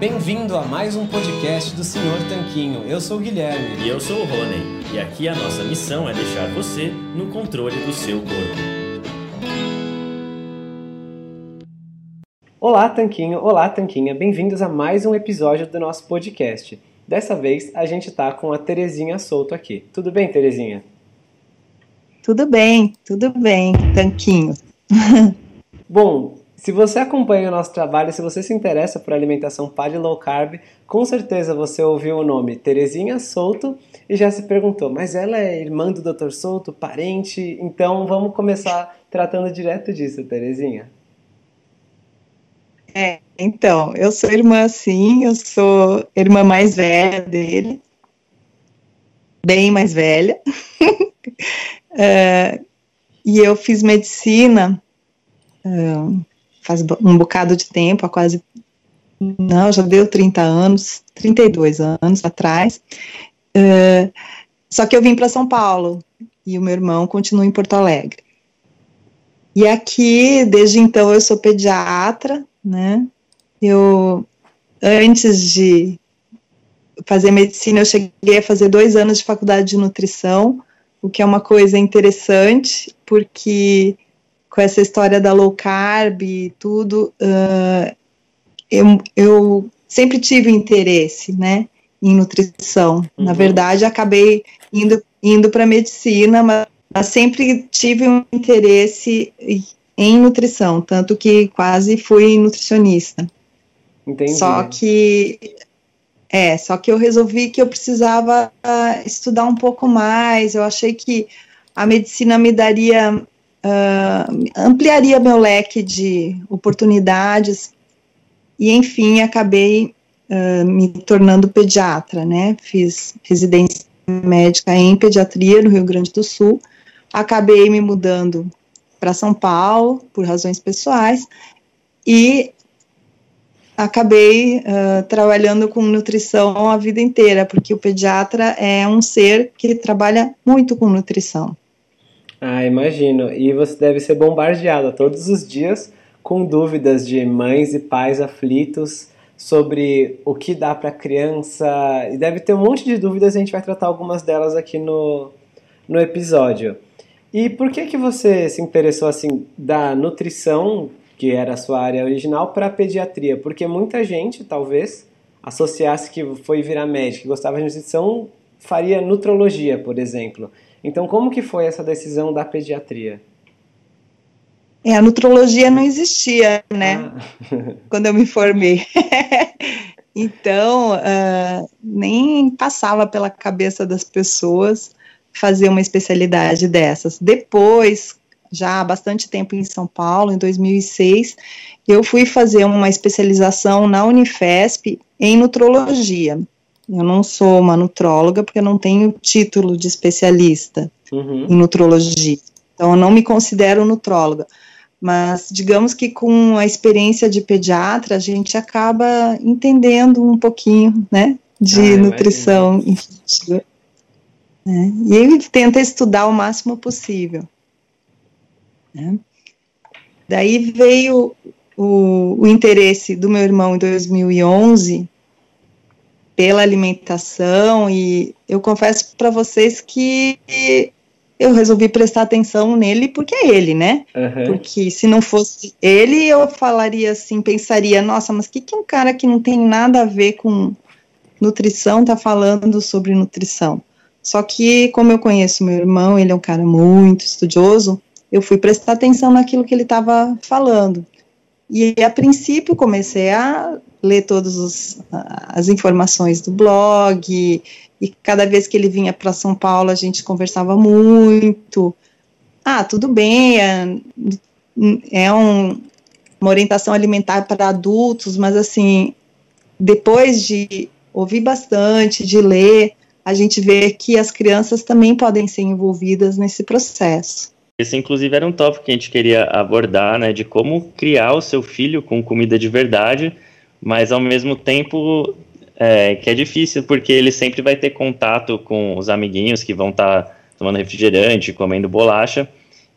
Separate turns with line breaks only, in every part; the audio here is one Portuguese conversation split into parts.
Bem-vindo a mais um podcast do Senhor Tanquinho. Eu sou o Guilherme.
E eu sou o Rony. E aqui a nossa missão é deixar você no controle do seu corpo.
Olá, Tanquinho. Olá, Tanquinha. Bem-vindos a mais um episódio do nosso podcast. Dessa vez a gente tá com a Terezinha Solto aqui. Tudo bem, Terezinha?
Tudo bem, tudo bem, Tanquinho.
Bom, se você acompanha o nosso trabalho, se você se interessa por alimentação paleo low carb, com certeza você ouviu o nome Terezinha Souto e já se perguntou, mas ela é irmã do Dr. Souto, parente? Então vamos começar tratando direto disso, Terezinha.
É, então, eu sou irmã sim, eu sou irmã mais velha dele, bem mais velha. uh, e eu fiz medicina uh, faz um bocado de tempo, há quase. Não, já deu 30 anos, 32 anos atrás. Uh, só que eu vim para São Paulo e o meu irmão continua em Porto Alegre. E aqui, desde então, eu sou pediatra, né? Eu, antes de fazer medicina, eu cheguei a fazer dois anos de faculdade de nutrição, o que é uma coisa interessante, porque com essa história da low carb e tudo, uh, eu, eu sempre tive interesse, né, em nutrição. Uhum. Na verdade, acabei indo, indo para medicina, mas, mas sempre tive um interesse em nutrição, tanto que quase fui nutricionista.
Entendi.
Só que é, só que eu resolvi que eu precisava uh, estudar um pouco mais. Eu achei que a medicina me daria, uh, ampliaria meu leque de oportunidades. E, enfim, acabei uh, me tornando pediatra, né? Fiz residência médica em pediatria no Rio Grande do Sul. Acabei me mudando para São Paulo por razões pessoais e acabei uh, trabalhando com nutrição a vida inteira, porque o pediatra é um ser que trabalha muito com nutrição.
Ah, imagino. E você deve ser bombardeada todos os dias com dúvidas de mães e pais aflitos sobre o que dá para criança. E deve ter um monte de dúvidas, a gente vai tratar algumas delas aqui no, no episódio. E por que que você se interessou assim da nutrição que era a sua área original, para pediatria, porque muita gente, talvez, associasse que foi virar médico, que gostava de nutrição, faria nutrologia, por exemplo. Então, como que foi essa decisão da pediatria?
É, a nutrologia não existia, né? Ah. Quando eu me formei. então, uh, nem passava pela cabeça das pessoas fazer uma especialidade dessas. Depois, já há bastante tempo em São Paulo, em 2006, eu fui fazer uma especialização na Unifesp em nutrologia. Eu não sou uma nutróloga porque eu não tenho título de especialista uhum. em nutrologia. Então, eu não me considero nutróloga. Mas, digamos que com a experiência de pediatra, a gente acaba entendendo um pouquinho, né, de ah, nutrição infantil. Né? E ele tenta estudar o máximo possível. Né? Daí veio o, o, interesse do meu irmão em 2011 pela alimentação e eu confesso para vocês que eu resolvi prestar atenção nele porque é ele, né? Uhum. Porque se não fosse ele, eu falaria assim, pensaria, nossa, mas o que, que um cara que não tem nada a ver com nutrição tá falando sobre nutrição? Só que, como eu conheço meu irmão, ele é um cara muito estudioso, eu fui prestar atenção naquilo que ele estava falando. E a princípio comecei a ler todas as informações do blog, e cada vez que ele vinha para São Paulo a gente conversava muito. Ah, tudo bem, é, é um, uma orientação alimentar para adultos, mas assim, depois de ouvir bastante, de ler, a gente vê que as crianças também podem ser envolvidas nesse processo.
Esse, inclusive, era um tópico que a gente queria abordar, né, de como criar o seu filho com comida de verdade, mas ao mesmo tempo é, que é difícil, porque ele sempre vai ter contato com os amiguinhos que vão estar tá tomando refrigerante, comendo bolacha,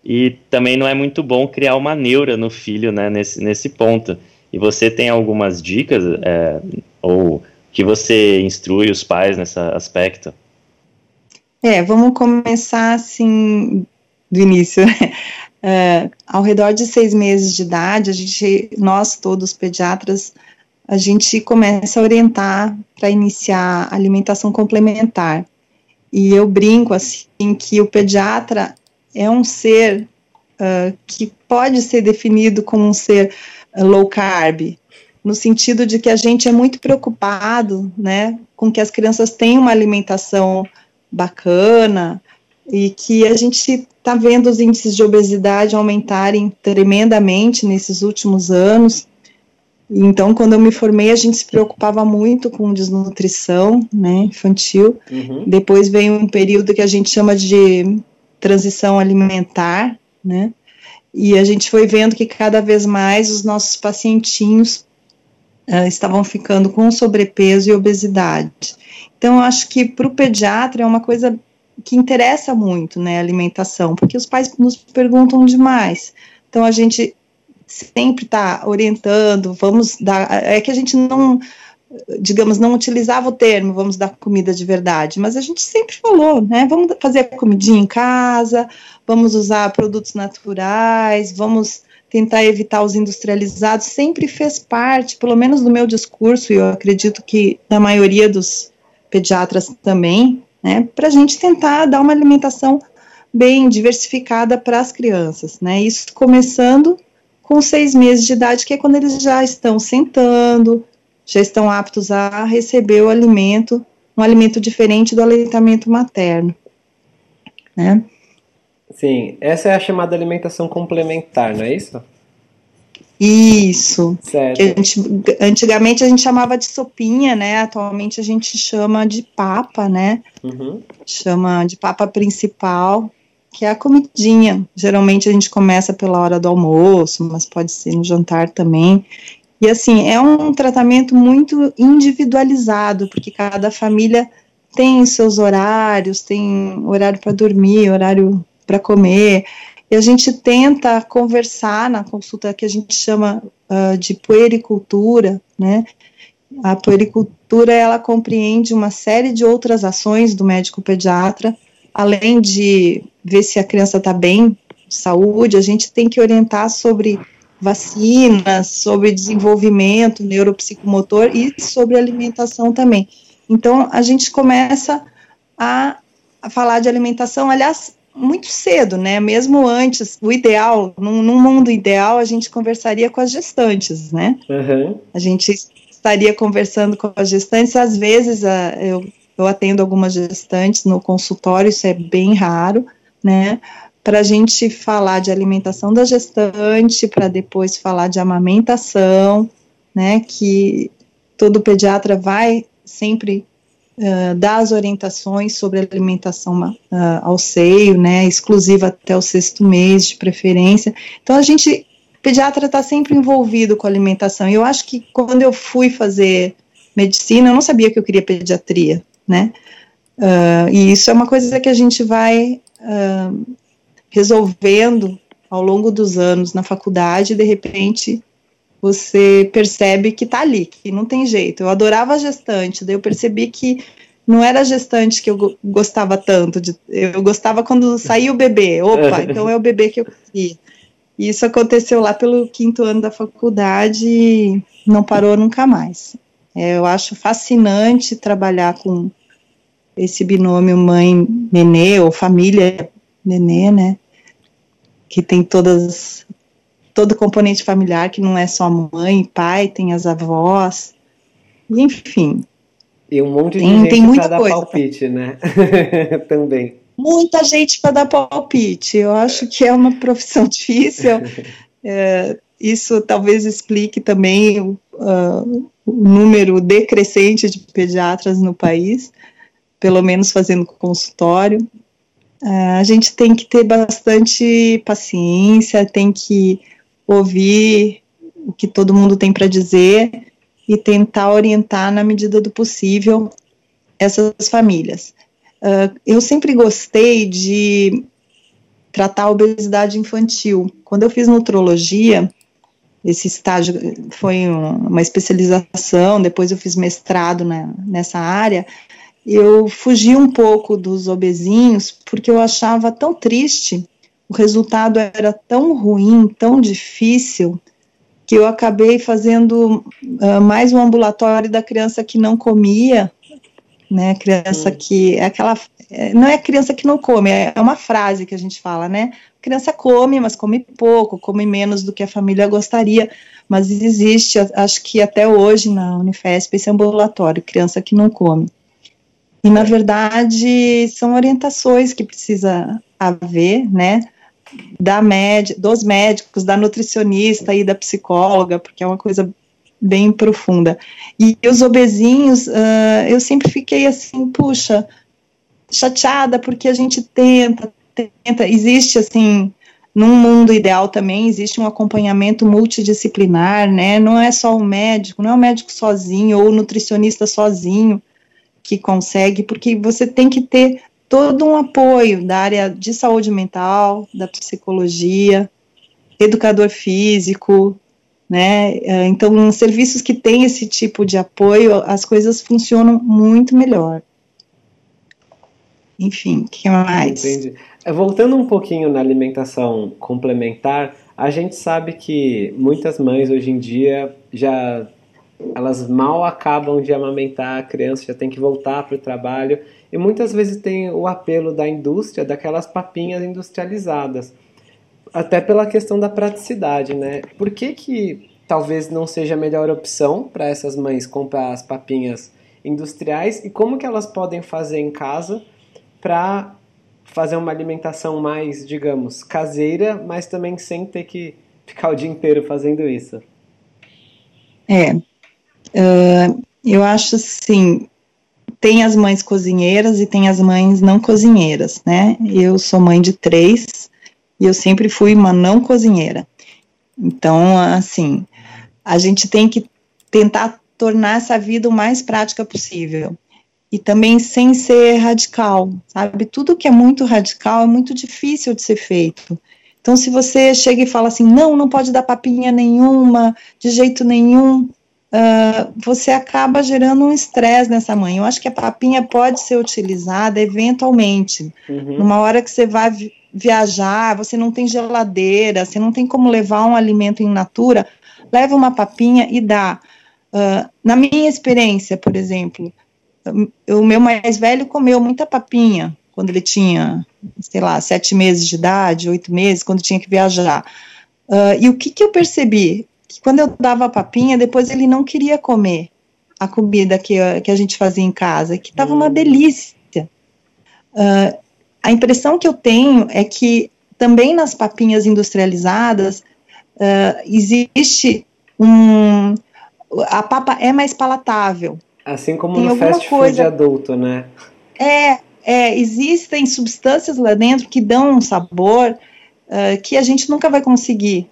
e também não é muito bom criar uma neura no filho, né, nesse, nesse ponto. E você tem algumas dicas, é, ou que você instrui os pais nesse aspecto?
É, vamos começar assim do início. É, ao redor de seis meses de idade, a gente, nós todos pediatras, a gente começa a orientar para iniciar alimentação complementar. E eu brinco assim que o pediatra é um ser uh, que pode ser definido como um ser uh, low carb, no sentido de que a gente é muito preocupado, né, com que as crianças tenham uma alimentação bacana e que a gente está vendo os índices de obesidade aumentarem tremendamente nesses últimos anos então, quando eu me formei, a gente se preocupava muito com desnutrição, né, infantil. Uhum. Depois veio um período que a gente chama de transição alimentar, né, e a gente foi vendo que cada vez mais os nossos pacientinhos uh, estavam ficando com sobrepeso e obesidade. Então, eu acho que para o pediatra é uma coisa que interessa muito, né, alimentação, porque os pais nos perguntam demais. Então, a gente sempre está orientando, vamos dar. É que a gente não, digamos, não utilizava o termo, vamos dar comida de verdade, mas a gente sempre falou, né? Vamos fazer comidinha em casa, vamos usar produtos naturais, vamos tentar evitar os industrializados, sempre fez parte, pelo menos do meu discurso, e eu acredito que da maioria dos pediatras também, né, para a gente tentar dar uma alimentação bem diversificada para as crianças, né, isso começando com seis meses de idade, que é quando eles já estão sentando, já estão aptos a receber o alimento, um alimento diferente do aleitamento materno, né?
Sim, essa é a chamada alimentação complementar, não é isso?
Isso. Certo. Antigamente a gente chamava de sopinha, né? Atualmente a gente chama de papa, né? Uhum. Chama de papa principal que é a comidinha. Geralmente a gente começa pela hora do almoço, mas pode ser no jantar também. E assim, é um tratamento muito individualizado, porque cada família tem seus horários, tem horário para dormir, horário para comer. E a gente tenta conversar na consulta que a gente chama uh, de puericultura, né? A puericultura ela compreende uma série de outras ações do médico pediatra, além de ver se a criança está bem, saúde, a gente tem que orientar sobre vacinas, sobre desenvolvimento neuropsicomotor e sobre alimentação também. Então, a gente começa a, a falar de alimentação, aliás, muito cedo, né? Mesmo antes, o ideal, num, num, mundo ideal, a gente conversaria com as gestantes, né? Uhum. A gente estaria conversando com as gestantes, às vezes a, eu eu atendo algumas gestantes no consultório, isso é bem raro, né? Para a gente falar de alimentação da gestante, para depois falar de amamentação, né? Que todo pediatra vai sempre uh, dar as orientações sobre alimentação uh, ao seio, né? Exclusiva até o sexto mês, de preferência. Então a gente, pediatra está sempre envolvido com a alimentação. Eu acho que quando eu fui fazer medicina, eu não sabia que eu queria pediatria, né? Uh, e isso é uma coisa que a gente vai resolvendo ao longo dos anos na faculdade, de repente você percebe que tá ali, que não tem jeito. Eu adorava a gestante, daí eu percebi que não era gestante que eu gostava tanto, de, eu gostava quando saía o bebê, opa, então é o bebê que eu queria. Isso aconteceu lá pelo quinto ano da faculdade e não parou nunca mais. É, eu acho fascinante trabalhar com esse binômio mãe-nenê, ou família-nenê, né? Que tem todas, todo o componente familiar, que não é só mãe pai, tem as avós, enfim.
E um monte de tem, gente para dar palpite, né? Também.
Muita gente para dar palpite. Eu acho que é uma profissão difícil. É, isso talvez explique também uh, o número decrescente de pediatras no país, pelo menos fazendo consultório. Uh, a gente tem que ter bastante paciência, tem que ouvir o que todo mundo tem para dizer e tentar orientar na medida do possível essas famílias. Uh, eu sempre gostei de tratar a obesidade infantil. Quando eu fiz nutrologia, esse estágio foi uma especialização, depois eu fiz mestrado na, nessa área, eu fugi um pouco dos obesinhos porque eu achava tão triste, o resultado era tão ruim, tão difícil, que eu acabei fazendo uh, mais um ambulatório da criança que não comia, né, criança hum. que, é aquela, é, não é criança que não come, é uma frase que a gente fala, né, criança come, mas come pouco, come menos do que a família gostaria, mas existe, acho que até hoje na Unifesp esse ambulatório, criança que não come. E na verdade são orientações que precisa haver, né, da dos médicos, da nutricionista e da psicóloga, porque é uma coisa bem profunda. E os obesinhos, uh, eu sempre fiquei assim, puxa, chateada, porque a gente tenta, tenta, existe assim, num mundo ideal também existe um acompanhamento multidisciplinar, né? Não é só o médico, não é o médico sozinho ou o nutricionista sozinho que consegue, porque você tem que ter todo um apoio da área de saúde mental, da psicologia, educador físico, né? É, então, serviços que têm esse tipo de apoio, as coisas funcionam muito melhor. Enfim, o que mais?
Entendi. É, voltando um pouquinho na alimentação complementar, a gente sabe que muitas mães hoje em dia já elas mal acabam de amamentar a criança, já tem que voltar para o trabalho e muitas vezes tem o apelo da indústria, daquelas papinhas industrializadas. Até pela questão da praticidade, né? Por que, que talvez não seja a melhor opção para essas mães comprar as papinhas industriais e como que elas podem fazer em casa para fazer uma alimentação mais, digamos, caseira, mas também sem ter que ficar o dia inteiro fazendo isso?
É, eu acho assim, tem as mães cozinheiras e tem as mães não cozinheiras, né? Eu sou mãe de três e eu sempre fui uma não cozinheira. Então, assim, a gente tem que tentar tornar essa vida o mais prática possível. E também sem ser radical, sabe? Tudo que é muito radical é muito difícil de ser feito. Então, se você chega e fala assim, não, não pode dar papinha nenhuma, de jeito nenhum, uh, você acaba gerando um estresse nessa mãe. Eu acho que a papinha pode ser utilizada eventualmente, uhum. numa hora que você vai viajar, você não tem geladeira, você não tem como levar um alimento in natura, leva uma papinha e dá. Uh, na minha experiência, por exemplo, o meu mais velho comeu muita papinha quando ele tinha, sei lá, sete meses de idade, oito meses, quando tinha que viajar. Uh, e o que, que eu percebi? Que quando eu dava a papinha, depois ele não queria comer a comida que, que a gente fazia em casa, que estava uma hum. delícia. Uh, a impressão que eu tenho é que também nas papinhas industrializadas uh, existe um. A papa é mais palatável.
Assim como Tem no fast food adulto, né?
É, é, existem substâncias lá dentro que dão um sabor uh, que a gente nunca vai conseguir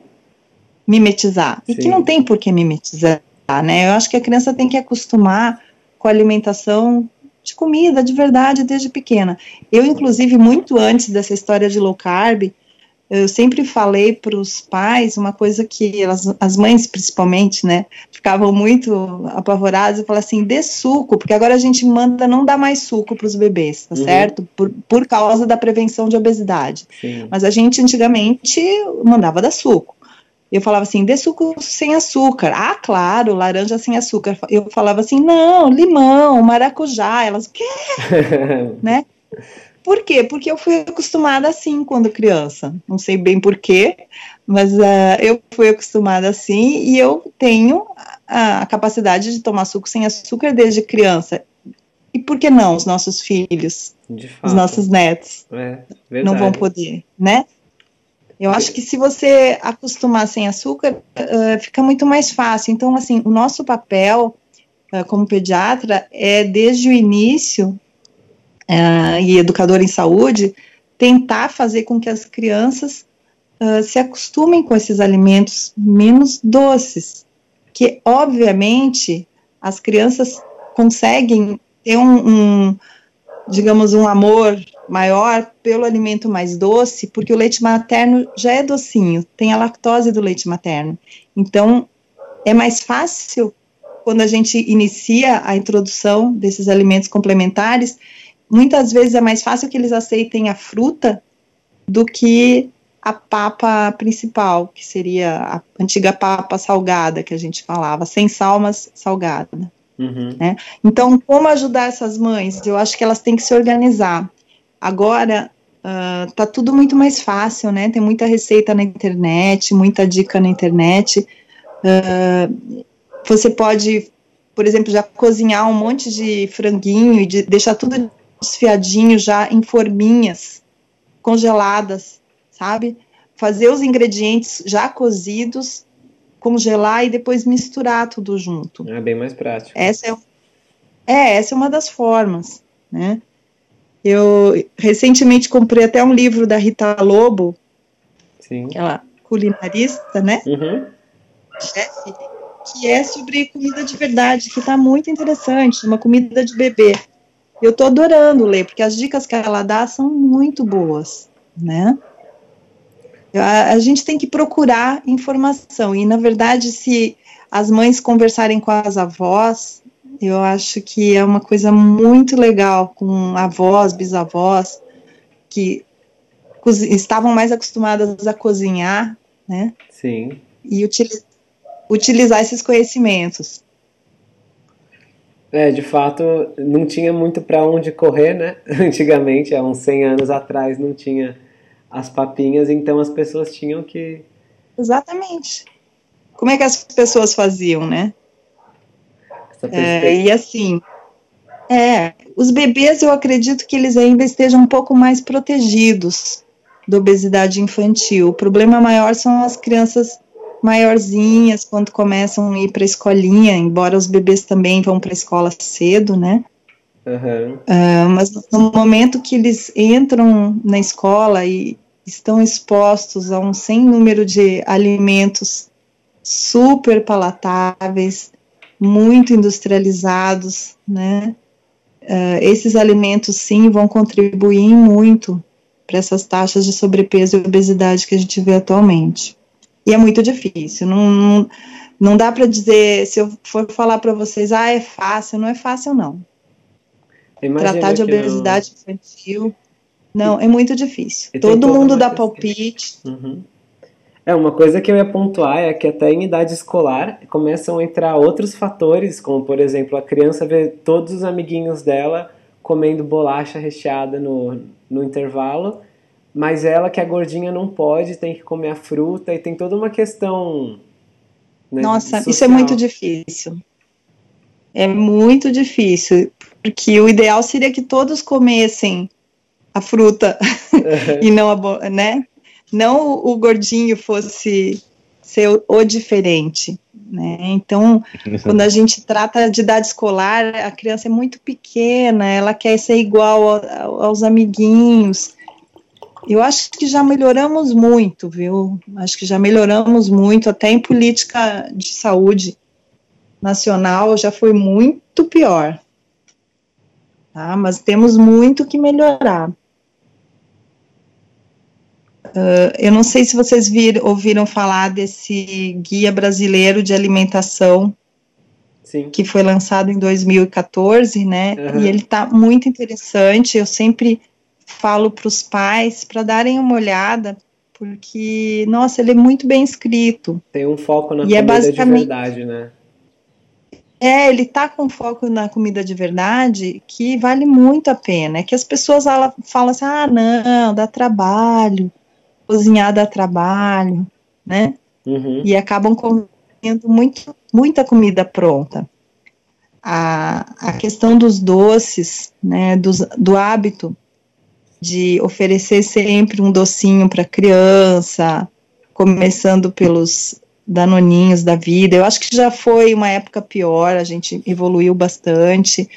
mimetizar. E que não tem por que mimetizar, né? Eu acho que a criança tem que acostumar com a alimentação de comida de verdade desde pequena. Eu, inclusive, muito antes dessa história de low carb, eu sempre falei para os pais uma coisa que elas, as mães principalmente, né, ficavam muito apavoradas e falavam assim, dê suco, porque agora a gente manda não dar mais suco para os bebês, tá uhum. certo? Por, por causa da prevenção de obesidade. Sim. Mas a gente antigamente mandava dar suco. Eu falava assim, dê suco sem açúcar. Ah, claro, laranja sem açúcar. Eu falava assim, não, limão, maracujá. Elas, o quê? né? Por quê? Porque eu fui acostumada assim quando criança. Não sei bem por quê, mas uh, eu fui acostumada assim e eu tenho a, a, capacidade de tomar suco sem açúcar desde criança. E por que não os nossos filhos, os nossos netos, é, não vão poder, né? Eu acho que se você acostumar sem açúcar, uh, fica muito mais fácil. Então, assim, o nosso papel uh, como pediatra é, desde o início, uh, e educador em saúde, tentar fazer com que as crianças se acostumem com esses alimentos menos doces, que obviamente as crianças conseguem ter um, um digamos, um amor maior pelo alimento mais doce, porque o leite materno já é docinho, tem a lactose do leite materno. Então, é mais fácil quando a gente inicia a introdução desses alimentos complementares muitas vezes é mais fácil que eles aceitem a fruta do que a papa principal, que seria a antiga papa salgada que a gente falava, sem sal, mas salgada. Uhum. Né? Então, como ajudar essas mães? Eu acho que elas têm que se organizar. Agora, uh, tá tudo muito mais fácil, né? Tem muita receita na internet, muita dica na internet. Uh, você pode, por exemplo, já cozinhar um monte de franguinho e de, deixar tudo desfiadinho já em forminhas congeladas, sabe? Fazer os ingredientes já cozidos, congelar e depois misturar tudo junto.
É bem mais prático.
Essa é, é essa é uma das formas, né? Eu recentemente comprei até um livro da Rita Lobo, Sim. aquela culinarista, né? Uhum. Chefe, que é sobre comida de verdade, que está muito interessante, uma comida de bebê. Eu tô adorando ler, porque as dicas que ela dá são muito boas, né? A, a gente tem que procurar informação, e na verdade, se as mães conversarem com as avós, eu acho que é uma coisa muito legal com avós, bisavós, que estavam mais acostumadas a cozinhar, né?
Sim.
E utilizar esses conhecimentos.
É, de fato, não tinha muito para onde correr, né? Antigamente, há uns 100 anos atrás, não tinha as papinhas, então as pessoas tinham que.
Exatamente. Como é que as pessoas faziam, né? É, e assim, é, os bebês eu acredito que eles ainda estejam um pouco mais protegidos da obesidade infantil. O problema maior são as crianças maiorzinhas, quando começam a ir para a escolinha, embora os bebês também vão para a escola cedo, né? Uhum. Uh, mas no momento que eles entram na escola e estão expostos a um sem número de alimentos super palatáveis, muito industrializados, né? Uh, esses alimentos sim vão contribuir muito para essas taxas de sobrepeso e obesidade que a gente vê atualmente. E é muito difícil. Não, não, não dá para dizer, se eu for falar para vocês, ah, é fácil, não é fácil, não. Imagina Tratar de obesidade não... infantil, não, é muito difícil. Todo mundo dá palpite.
Uhum. É, uma coisa que eu ia pontuar é que até em idade escolar começam a entrar outros fatores, como por exemplo, a criança vê todos os amiguinhos dela comendo bolacha recheada no, no intervalo mas ela que é gordinha não pode, tem que comer a fruta e tem toda uma questão.
Né, Nossa, social. isso é muito difícil. É muito difícil, porque o ideal seria que todos comessem a fruta e não a, né? Não o gordinho fosse ser o, o diferente, né? Então, quando a gente trata de idade escolar, a criança é muito pequena, ela quer ser igual aos amiguinhos. Eu acho que já melhoramos muito, viu? Acho que já melhoramos muito, até em política de saúde nacional já foi muito pior. Tá? Mas temos muito que melhorar. Uh, eu não sei se vocês vir, ouviram falar desse guia brasileiro de alimentação Sim. que foi lançado em 2014, né? Uhum. E ele está muito interessante. Eu sempre falo para os pais para darem uma olhada, porque, nossa, ele é muito bem escrito.
Tem um foco na e é comida é basicamente, de verdade, né?
É, ele tá com foco na comida de verdade, que vale muito a pena. É que as pessoas falam assim, ah, não, dá trabalho, cozinhar dá trabalho, né? Uhum. E acabam comendo muito, muita comida pronta. A, a questão dos doces, né, dos, do hábito de oferecer sempre um docinho para criança, começando pelos danoninhos da vida. Eu acho que já foi uma época pior, a gente evoluiu bastante,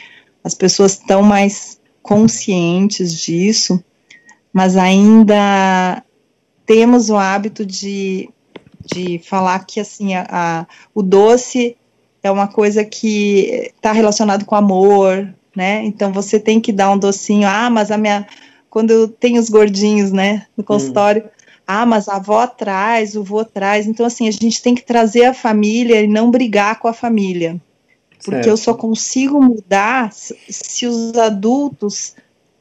as pessoas estão mais conscientes disso, mas ainda temos o hábito de, de falar que assim a, a o doce é uma coisa que está relacionado com amor, né? Então você tem que dar um docinho. Ah, mas a minha quando tem os gordinhos, né, no hum. consultório. Hum. Ah, mas a avó traz, o vô traz. Então, assim, a gente tem que trazer a família e não brigar com a família. Porque certo. eu só consigo mudar se os adultos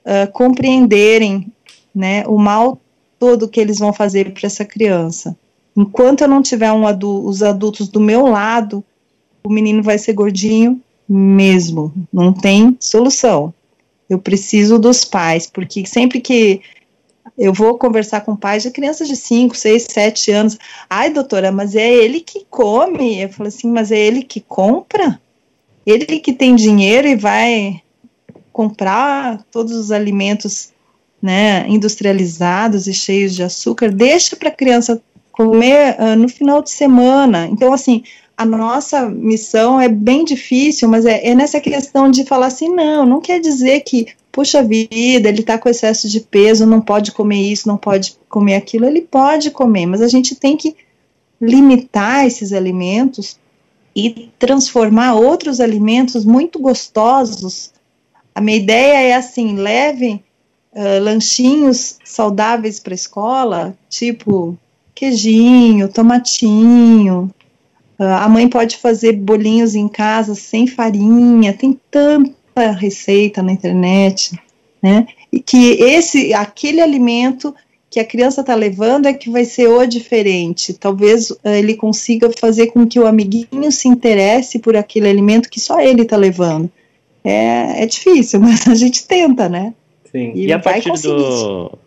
uh, compreenderem né, o mal todo que eles vão fazer para essa criança. Enquanto eu não tiver um os adultos do meu lado, o menino vai ser gordinho mesmo. Não tem solução. Eu preciso dos pais, porque sempre que eu vou conversar com pais de crianças de 5, 6, 7 anos. Ai, doutora, mas é ele que come. Eu falo assim, mas é ele que compra? Ele que tem dinheiro e vai comprar todos os alimentos né, industrializados e cheios de açúcar, deixa para a criança comer uh, no final de semana. Então, assim, a nossa missão é bem difícil, mas é, é, nessa questão de falar assim, não, não quer dizer que, puxa vida, ele está com excesso de peso, não pode comer isso, não pode comer aquilo, ele pode comer, mas a gente tem que limitar esses alimentos e transformar outros alimentos muito gostosos. A minha ideia é assim, levem uh, lanchinhos saudáveis para a escola, tipo queijinho, tomatinho, a mãe pode fazer bolinhos em casa sem farinha, tem tanta receita na internet, né? E que esse, aquele alimento que a criança está levando é que vai ser o diferente. Talvez uh, ele consiga fazer com que o amiguinho se interesse por aquele alimento que só ele está levando. É, é difícil, mas a gente tenta, né?
Sim. E, e a partir do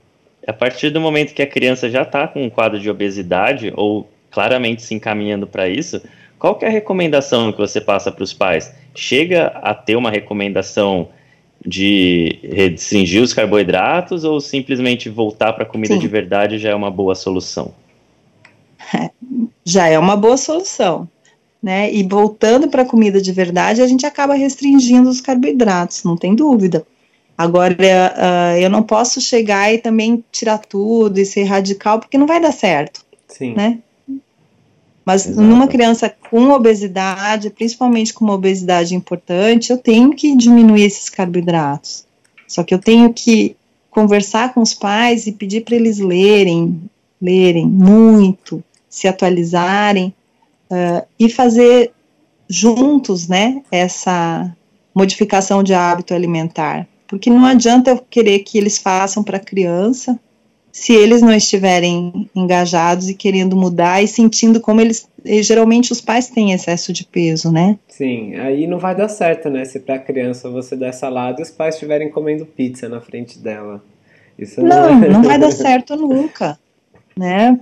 a partir do momento que a criança já está com um quadro de obesidade ou claramente se encaminhando para isso, qual que é a recomendação que você passa para os pais? Chega a ter uma recomendação de restringir os carboidratos ou simplesmente voltar para a comida Sim. de verdade já é uma boa solução?
Já é uma boa solução. Né? E voltando para a comida de verdade, a gente acaba restringindo os carboidratos, não tem dúvida. Agora, uh, eu não posso chegar e também tirar tudo e ser radical, porque não vai dar certo. Sim. Né? Mas Exato. numa criança com obesidade, principalmente com uma obesidade importante, eu tenho que diminuir esses carboidratos. Só que eu tenho que conversar com os pais e pedir para eles lerem, lerem muito, se atualizarem uh, e fazer juntos, né, essa modificação de hábito alimentar. Porque não adianta eu querer que eles façam para a criança se eles não estiverem engajados e querendo mudar e sentindo como eles. Geralmente os pais têm excesso de peso, né?
Sim, aí não vai dar certo, né? Se pra criança você der salada e os pais estiverem comendo pizza na frente dela.
Isso não, não, é... não vai dar certo nunca, né?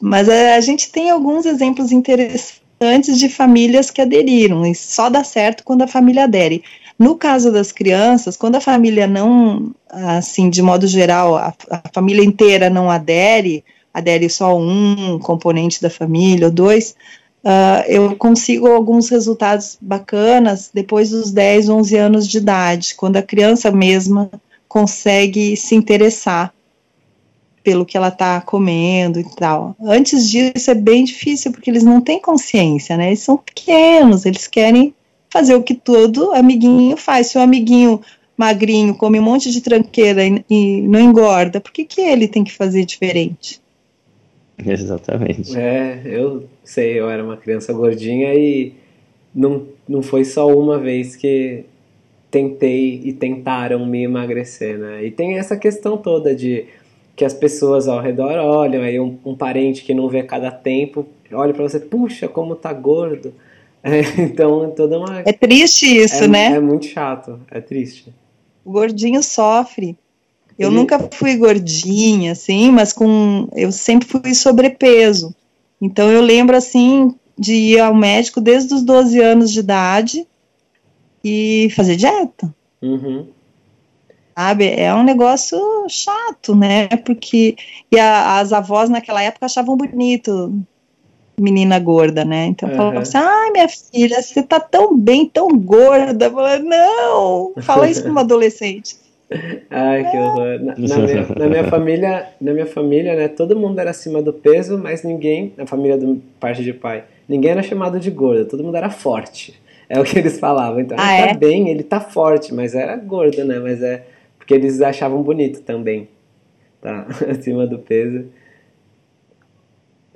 Mas a, a gente tem alguns exemplos interessantes de famílias que aderiram, e só dá certo quando a família adere. No caso das crianças, quando a família não, assim, de modo geral, a, a família inteira não adere, adere só um componente da família ou dois, uh, eu consigo alguns resultados bacanas depois dos 10, 11 anos de idade, quando a criança mesma consegue se interessar pelo que ela está comendo e tal. Antes disso é bem difícil porque eles não têm consciência, né? Eles são pequenos, eles querem fazer o que todo amiguinho faz. Se o amiguinho magrinho, come um monte de tranqueira e, e não engorda, por que, que ele tem que fazer diferente?
Exatamente.
É, eu sei, eu era uma criança gordinha e não, não foi só uma vez que tentei e tentaram me emagrecer, né? E tem essa questão toda de que as pessoas ao redor olham, aí um, um parente que não vê cada tempo olha para você, puxa, como tá gordo. É, então, toda uma.
É triste isso,
é,
né?
É muito chato, é triste.
O gordinho sofre. Eu Ele... nunca fui gordinha, assim, mas com. Eu sempre fui sobrepeso. Então eu lembro, assim, de ir ao médico desde os 12 anos de idade e fazer dieta.
Uhum.
Sabe? É um negócio chato, né? Porque. E a, as avós naquela época achavam bonito menina gorda, né? Então uhum. falava assim: ai, minha filha, você tá tão bem, tão gorda. Eu falei, não, fala isso para uma adolescente.
Ai, que horror. Na, na, minha, na, minha, família, na minha família, né, todo mundo era acima do peso, mas ninguém, na família do parte de pai, ninguém era chamado de gorda, todo mundo era forte. É o que eles falavam. Então, ah, ele tá é? bem, ele tá forte, mas era gordo, né? Mas é porque eles achavam bonito também. Tá acima do peso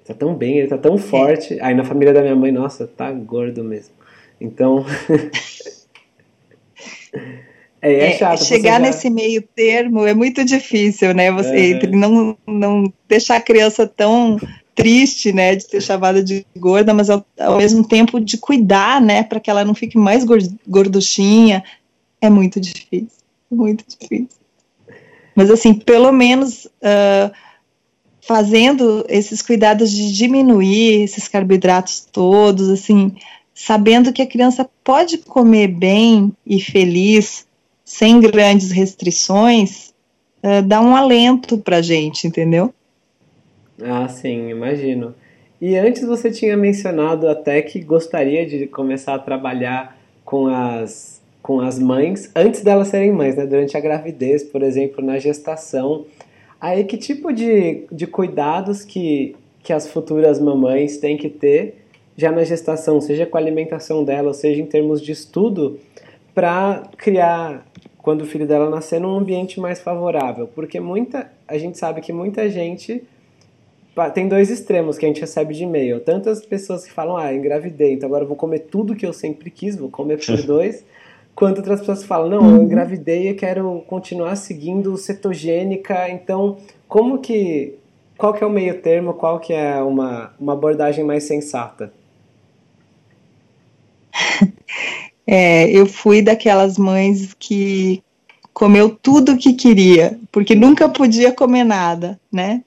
tá tão bem, ele tá tão forte. Aí na família da minha mãe, nossa, tá gordo mesmo. Então.
é, é, chato. Chegar já... nesse meio termo é muito difícil, né? Você é. entre não, não deixar a criança tão triste, né, de ser chamada de gorda, mas ao, ao mesmo tempo de cuidar, né, para que ela não fique mais gorduchinha, é muito difícil, muito difícil. Mas assim, pelo menos uh, fazendo esses cuidados de diminuir esses carboidratos todos, assim, sabendo que a criança pode comer bem e feliz, sem grandes restrições, uh, dá um alento para gente, entendeu?
Ah, sim, imagino. E antes você tinha mencionado até que gostaria de começar a trabalhar com as, com as mães, antes delas serem mães, né? Durante a gravidez, por exemplo, na gestação. Aí que tipo de, de cuidados que, que as futuras mamães têm que ter já na gestação, seja com a alimentação dela, seja em termos de estudo, para criar, quando o filho dela nascer, num ambiente mais favorável? Porque muita, a gente sabe que muita gente tem dois extremos que a gente recebe de e-mail. Tantas pessoas que falam, ah, engravidei, então agora eu vou comer tudo que eu sempre quis, vou comer por dois quanto outras pessoas falam, não, eu uhum. engravidei e quero continuar seguindo cetogênica, então como que, qual que é o meio termo, qual que é uma, uma abordagem mais sensata?
É, eu fui daquelas mães que comeu tudo que queria, porque nunca podia comer nada, né?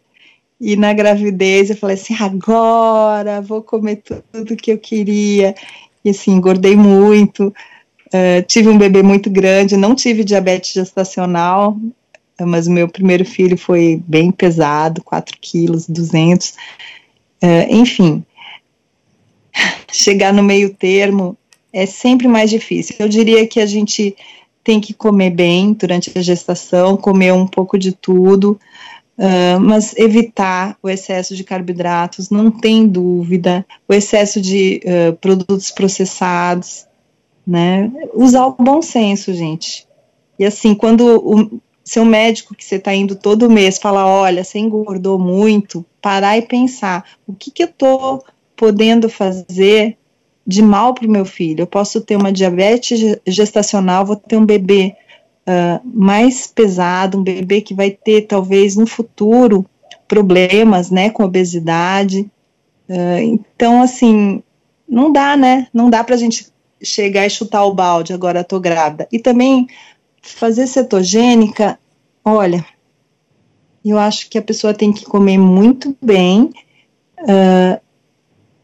E na gravidez eu falei assim, agora vou comer tudo que eu queria. E assim, engordei muito. Uh, tive um bebê muito grande, não tive diabetes gestacional, mas meu primeiro filho foi bem pesado, 4 quilos, 200. Uh, enfim, chegar no meio termo é sempre mais difícil. Eu diria que a gente tem que comer bem durante a gestação, comer um pouco de tudo, uh, mas evitar o excesso de carboidratos, não tem dúvida, o excesso de produtos processados, né? Usar o bom senso, gente. E assim, quando o seu médico que você está indo todo mês fala, olha, você engordou muito, parar e pensar, o que, que eu estou podendo fazer de mal para o meu filho? Eu posso ter uma diabetes gestacional, vou ter um bebê uh, mais pesado, um bebê que vai ter talvez no futuro problemas, né, com obesidade. Uh, então, assim, não dá, né? Não dá para a gente chegar e chutar o balde, agora estou grávida. E também fazer cetogênica, olha, eu acho que a pessoa tem que comer muito bem uh,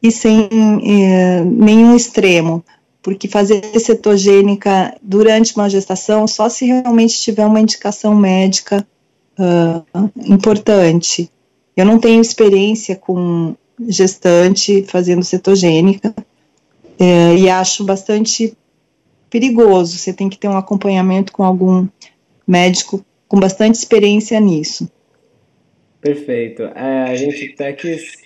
e sem uh, nenhum extremo, porque fazer cetogênica durante uma gestação só se realmente tiver uma indicação médica uh, importante. Eu não tenho experiência com gestante fazendo cetogênica, é, e acho bastante perigoso. Você tem que ter um acompanhamento com algum médico com bastante experiência nisso.
Perfeito. É, a gente até quis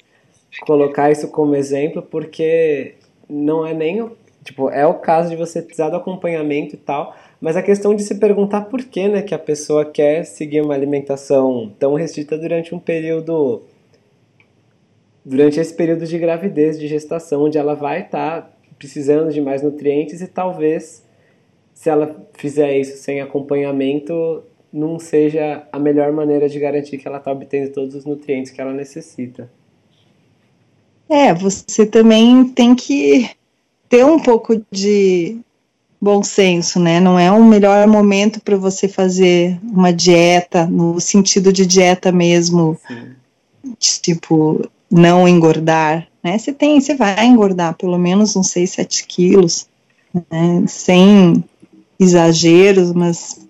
colocar isso como exemplo porque não é nem tipo é o caso de você precisar do acompanhamento e tal, Mas a questão de se perguntar por que, né, que a pessoa quer seguir uma alimentação tão restrita durante um período durante esse período de gravidez, de gestação, onde ela vai estar tá precisando de mais nutrientes e talvez se ela fizer isso sem acompanhamento, não seja a melhor maneira de garantir que ela está obtendo todos os nutrientes que ela necessita.
É, você também tem que ter um pouco de bom senso, né? Não é o melhor momento para você fazer uma dieta, no sentido de dieta mesmo, de, tipo, não engordar, né? Você tem, você vai engordar pelo menos uns 6, 7 quilos, né? sem exageros, mas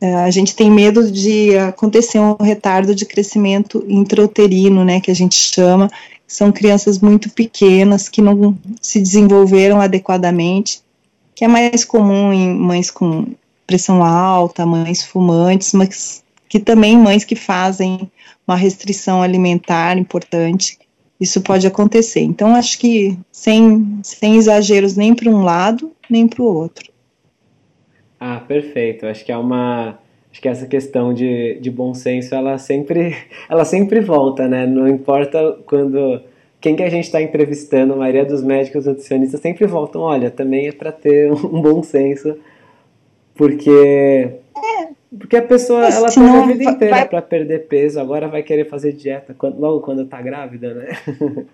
é, a gente tem medo de acontecer um retardo de crescimento intrauterino, né, que a gente chama, são crianças muito pequenas que não se desenvolveram adequadamente, que é mais comum em mães com pressão alta, mães fumantes, mas que também mães que fazem uma restrição alimentar importante, isso pode acontecer. Então, acho que sem, sem exageros nem para um lado, nem para o outro.
Ah, perfeito. Acho que é uma. Acho que essa questão de, de bom senso, ela sempre, ela sempre volta, né? Não importa quando. Quem que a gente está entrevistando, a maioria dos médicos nutricionistas sempre voltam, olha, também é para ter um bom senso, porque é. Porque a pessoa ela tem a vida inteira vai... para perder peso, agora vai querer fazer dieta quando, logo quando tá grávida, né?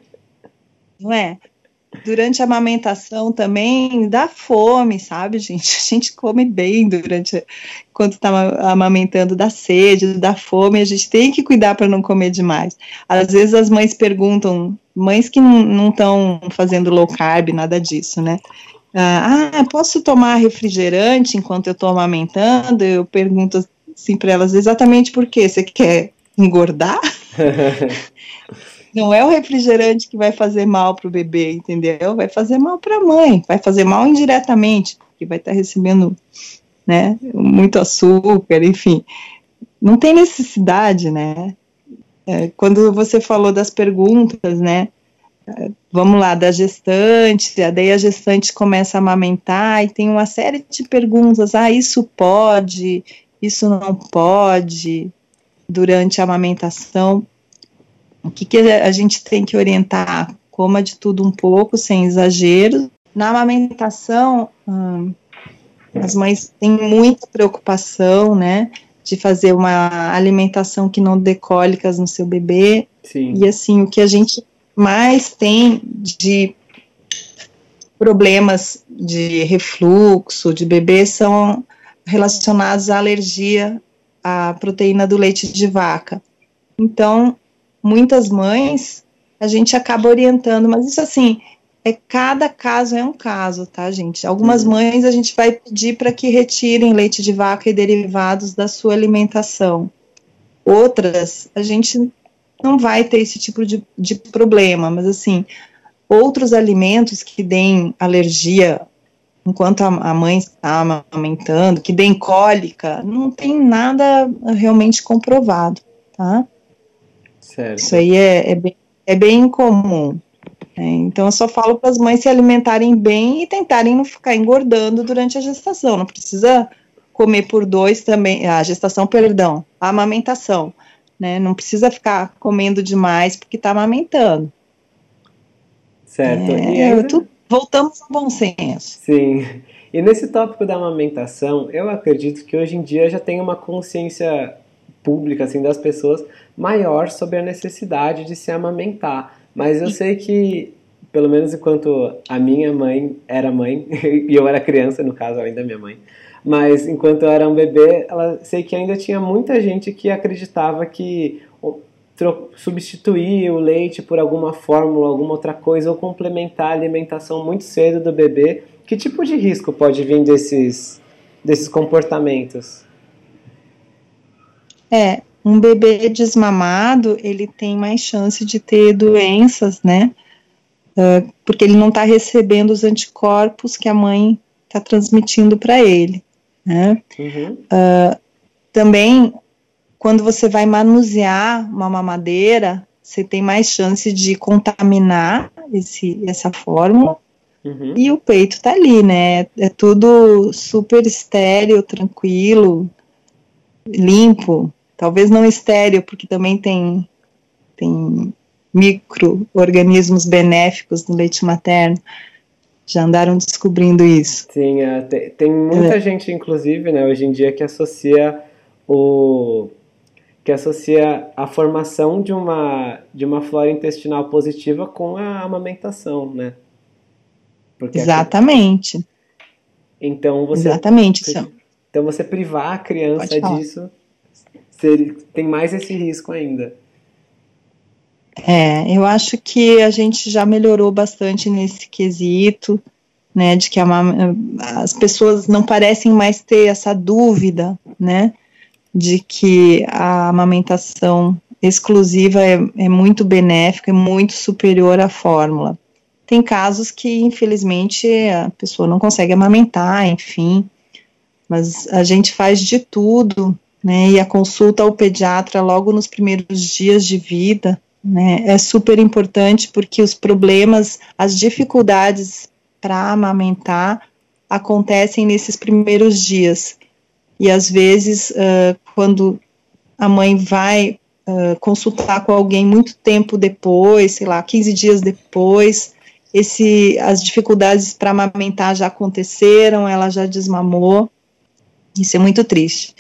Não é? durante a amamentação também dá fome, sabe, gente? A gente come bem durante quando está amamentando, dá sede, dá fome, a gente tem que cuidar para não comer demais. Às vezes as mães perguntam, mães que não estão fazendo low carb, nada disso, né? Ah, posso tomar refrigerante enquanto eu estou amamentando? Eu pergunto assim para elas exatamente por quê? Você quer engordar? Não é o refrigerante que vai fazer mal para o bebê, entendeu? Vai fazer mal para a mãe, vai fazer mal indiretamente, porque vai estar tá recebendo né, muito açúcar, enfim. Não tem necessidade, né? É, quando você falou das perguntas, né? Vamos lá, da gestante, daí a gestante começa a amamentar e tem uma série de perguntas. Ah, isso pode, isso não pode, durante a amamentação. O que, que a gente tem que orientar? Coma de tudo um pouco, sem exagero. Na amamentação, hum, as mães têm muita preocupação, né? De fazer uma alimentação que não dê cólicas no seu bebê. Sim. E assim, o que a gente mais tem de problemas de refluxo de bebê são relacionados à alergia à proteína do leite de vaca. Então, muitas mães, a gente acaba orientando, mas isso assim, é cada caso é um caso, tá, gente? Algumas uhum. mães a gente vai pedir para que retirem leite de vaca e derivados da sua alimentação. Outras, a gente não vai ter esse tipo de, de problema, mas assim, outros alimentos que deem alergia enquanto a, a mãe está amamentando, que deem cólica, não tem nada realmente comprovado, tá? Isso aí é, é, bem, é bem comum. É, então, eu só falo para as mães se alimentarem bem e tentarem não ficar engordando durante a gestação. Não precisa comer por dois também, a gestação, perdão, a amamentação. Né? Não precisa ficar comendo demais porque está amamentando.
Certo.
É, aí... tu, voltamos ao bom senso.
Sim. E nesse tópico da amamentação, eu acredito que hoje em dia já tem uma consciência pública assim das pessoas maior sobre a necessidade de se amamentar. Mas eu sei que, pelo menos enquanto a minha mãe era mãe, e eu era criança, no caso, ainda minha mãe, mas enquanto eu era um bebê, ela sei que ainda tinha muita gente que acreditava que substituir o leite por alguma fórmula, alguma outra coisa, ou complementar a alimentação muito cedo do bebê. Que tipo de risco pode vir desses, desses comportamentos?
É, um bebê desmamado, ele tem mais chance de ter doenças, né? Uh, porque ele não está recebendo os anticorpos que a mãe está transmitindo para ele, né? Uhum. Uh, também, quando você vai manusear uma mamadeira, você tem mais chance de contaminar esse, essa fórmula, Uhum. E o peito tá ali, né? É tudo super estéreo, tranquilo, limpo. Talvez não estéreo, porque também tem, tem micro-organismos benéficos no leite materno. Já andaram descobrindo isso.
Sim, é, tem, tem, muita é. gente, inclusive, né, hoje em dia, que associa o que associa a formação de uma, de uma flora intestinal positiva com a amamentação, né?
Porque Exatamente. Aqui...
Então você.
Exatamente.
Então você privar a criança disso tem mais esse risco ainda.
É, eu acho que a gente já melhorou bastante nesse quesito, né, de que a, as pessoas não parecem mais ter essa dúvida, né, de que a amamentação exclusiva é, é muito benéfica, é muito superior à fórmula. Tem casos que, infelizmente, a pessoa não consegue amamentar, enfim, mas a gente faz de tudo, né? E a consulta ao pediatra logo nos primeiros dias de vida, né? É super importante porque os problemas, as dificuldades para amamentar acontecem nesses primeiros dias. E às vezes, uh, quando a mãe vai uh, consultar com alguém muito tempo depois, sei lá, 15 dias depois, esse, as dificuldades para amamentar já aconteceram, ela já desmamou. Isso é muito triste.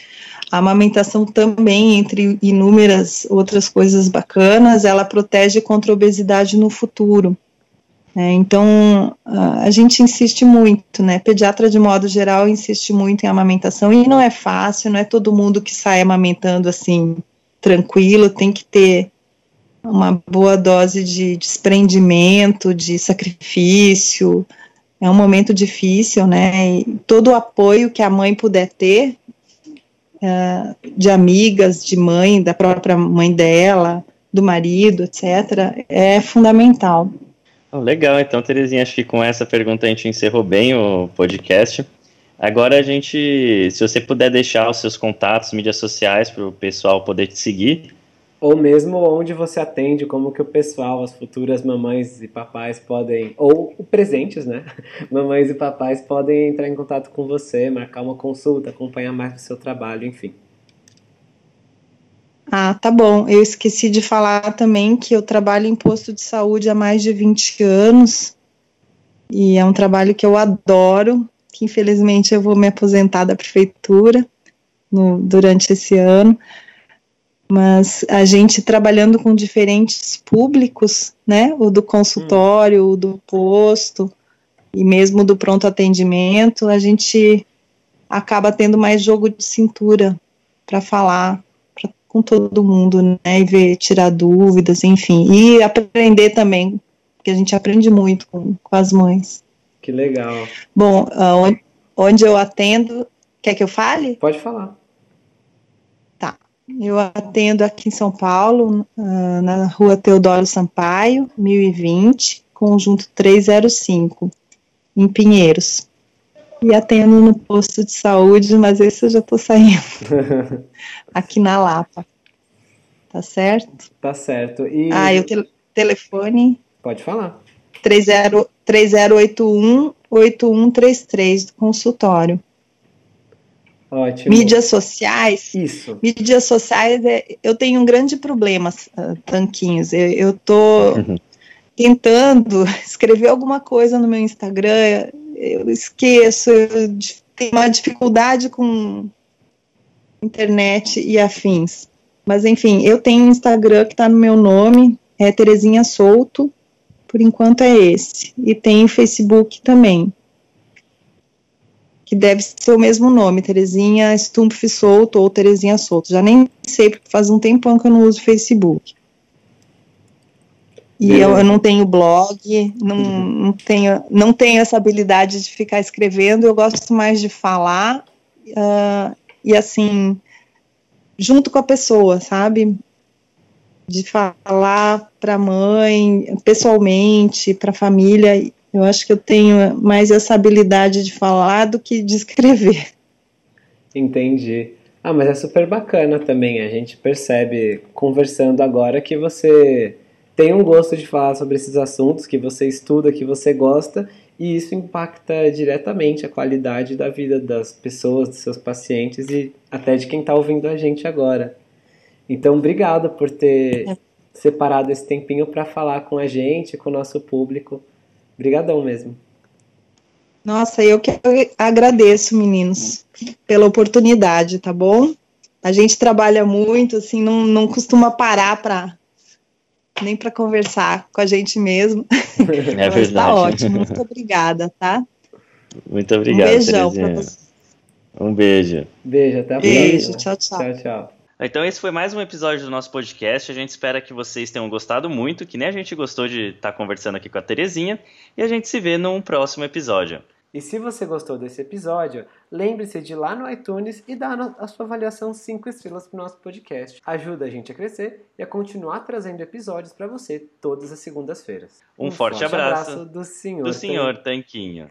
A amamentação também, entre inúmeras outras coisas bacanas, ela protege contra a obesidade no futuro. É, então, a gente insiste muito, né? Pediatra, de modo geral, insiste muito em amamentação e não é fácil, não é todo mundo que sai amamentando assim, tranquilo, tem que ter uma boa dose de desprendimento, de sacrifício. É um momento difícil, né? E todo o apoio que a mãe puder ter, de amigas, de mãe, da própria mãe dela, do marido, etc., é fundamental.
Oh, legal, então, Terezinha, acho que com essa pergunta a gente encerrou bem o podcast. Agora a gente, se você puder deixar os seus contatos, mídias sociais, para o pessoal poder te seguir,
ou mesmo onde você atende, como que o pessoal, as futuras mamães e papais podem, ou presentes, né? Mamães e papais podem entrar em contato com você, marcar uma consulta, acompanhar mais o seu trabalho, enfim.
Ah, tá bom. Eu esqueci de falar também que eu trabalho em posto de saúde há mais de 20 anos e é um trabalho que eu adoro, que infelizmente eu vou me aposentar da prefeitura no, durante esse ano mas a gente trabalhando com diferentes públicos, né, o do consultório, o do posto e mesmo do pronto atendimento, a gente acaba tendo mais jogo de cintura para falar pra, com todo mundo, né, e ver, tirar dúvidas, enfim, e aprender também, porque a gente aprende muito com, com as mães.
Que legal.
Bom, uh, onde eu atendo, quer que eu fale?
Pode falar.
Eu atendo aqui em São Paulo, uh, na rua Teodoro Sampaio, 1020, conjunto 305, em Pinheiros. E atendo no posto de saúde, mas esse eu já estou saindo. aqui na Lapa. Tá certo?
Tá certo. E...
Ah, e o te telefone?
Pode falar.
30, 3081 8133 do consultório.
Ótimo.
Mídias sociais.
Isso.
Mídias sociais, é, eu tenho um grande problema, uh, Tanquinhos. Eu estou uhum. tentando escrever alguma coisa no meu Instagram, eu esqueço, eu tenho uma dificuldade com internet e afins. Mas enfim, eu tenho um Instagram que está no meu nome, é Terezinha Solto, por enquanto é esse. E tenho Facebook também que deve ser o mesmo nome, Terezinha Stumpf Solto ou Terezinha Solto. Já nem sei, porque faz um tempão que eu não uso Facebook. E eu, eu, não tenho blog, não, não, tenho, não tenho essa habilidade de ficar escrevendo, eu gosto mais de falar uh, e assim, junto com a pessoa, sabe? De falar para a mãe, pessoalmente, para a família, eu acho que eu tenho mais essa habilidade de falar do que de escrever.
Entendi. Ah, mas é super bacana também. A gente percebe, conversando agora, que você tem um gosto de falar sobre esses assuntos, que você estuda, que você gosta, e isso impacta diretamente a qualidade da vida das pessoas, dos seus pacientes e até de quem está ouvindo a gente agora. Então, obrigado por ter é. separado esse tempinho para falar com a gente, com o nosso público. Obrigadão mesmo.
Nossa, eu que agradeço, meninos, pela oportunidade, tá bom? A gente trabalha muito, assim, não, não costuma parar para nem para conversar com a gente mesmo.
É tá verdade.
Tá ótimo, muito obrigada, tá?
Muito obrigado. Um
beijão para você.
Um beijo.
Beijo, até a
próxima. Beijo, tchau, tchau.
Tchau, tchau.
Então esse foi mais um episódio do nosso podcast. A gente espera que vocês tenham gostado muito, que nem a gente gostou de estar tá conversando aqui com a Terezinha. E a gente se vê num próximo episódio.
E se você gostou desse episódio, lembre-se de ir lá no iTunes e dar a sua avaliação 5 estrelas para o nosso podcast. Ajuda a gente a crescer e a continuar trazendo episódios para você todas as segundas-feiras.
Um, um forte, forte, abraço,
abraço do senhor,
do senhor Tanquinho.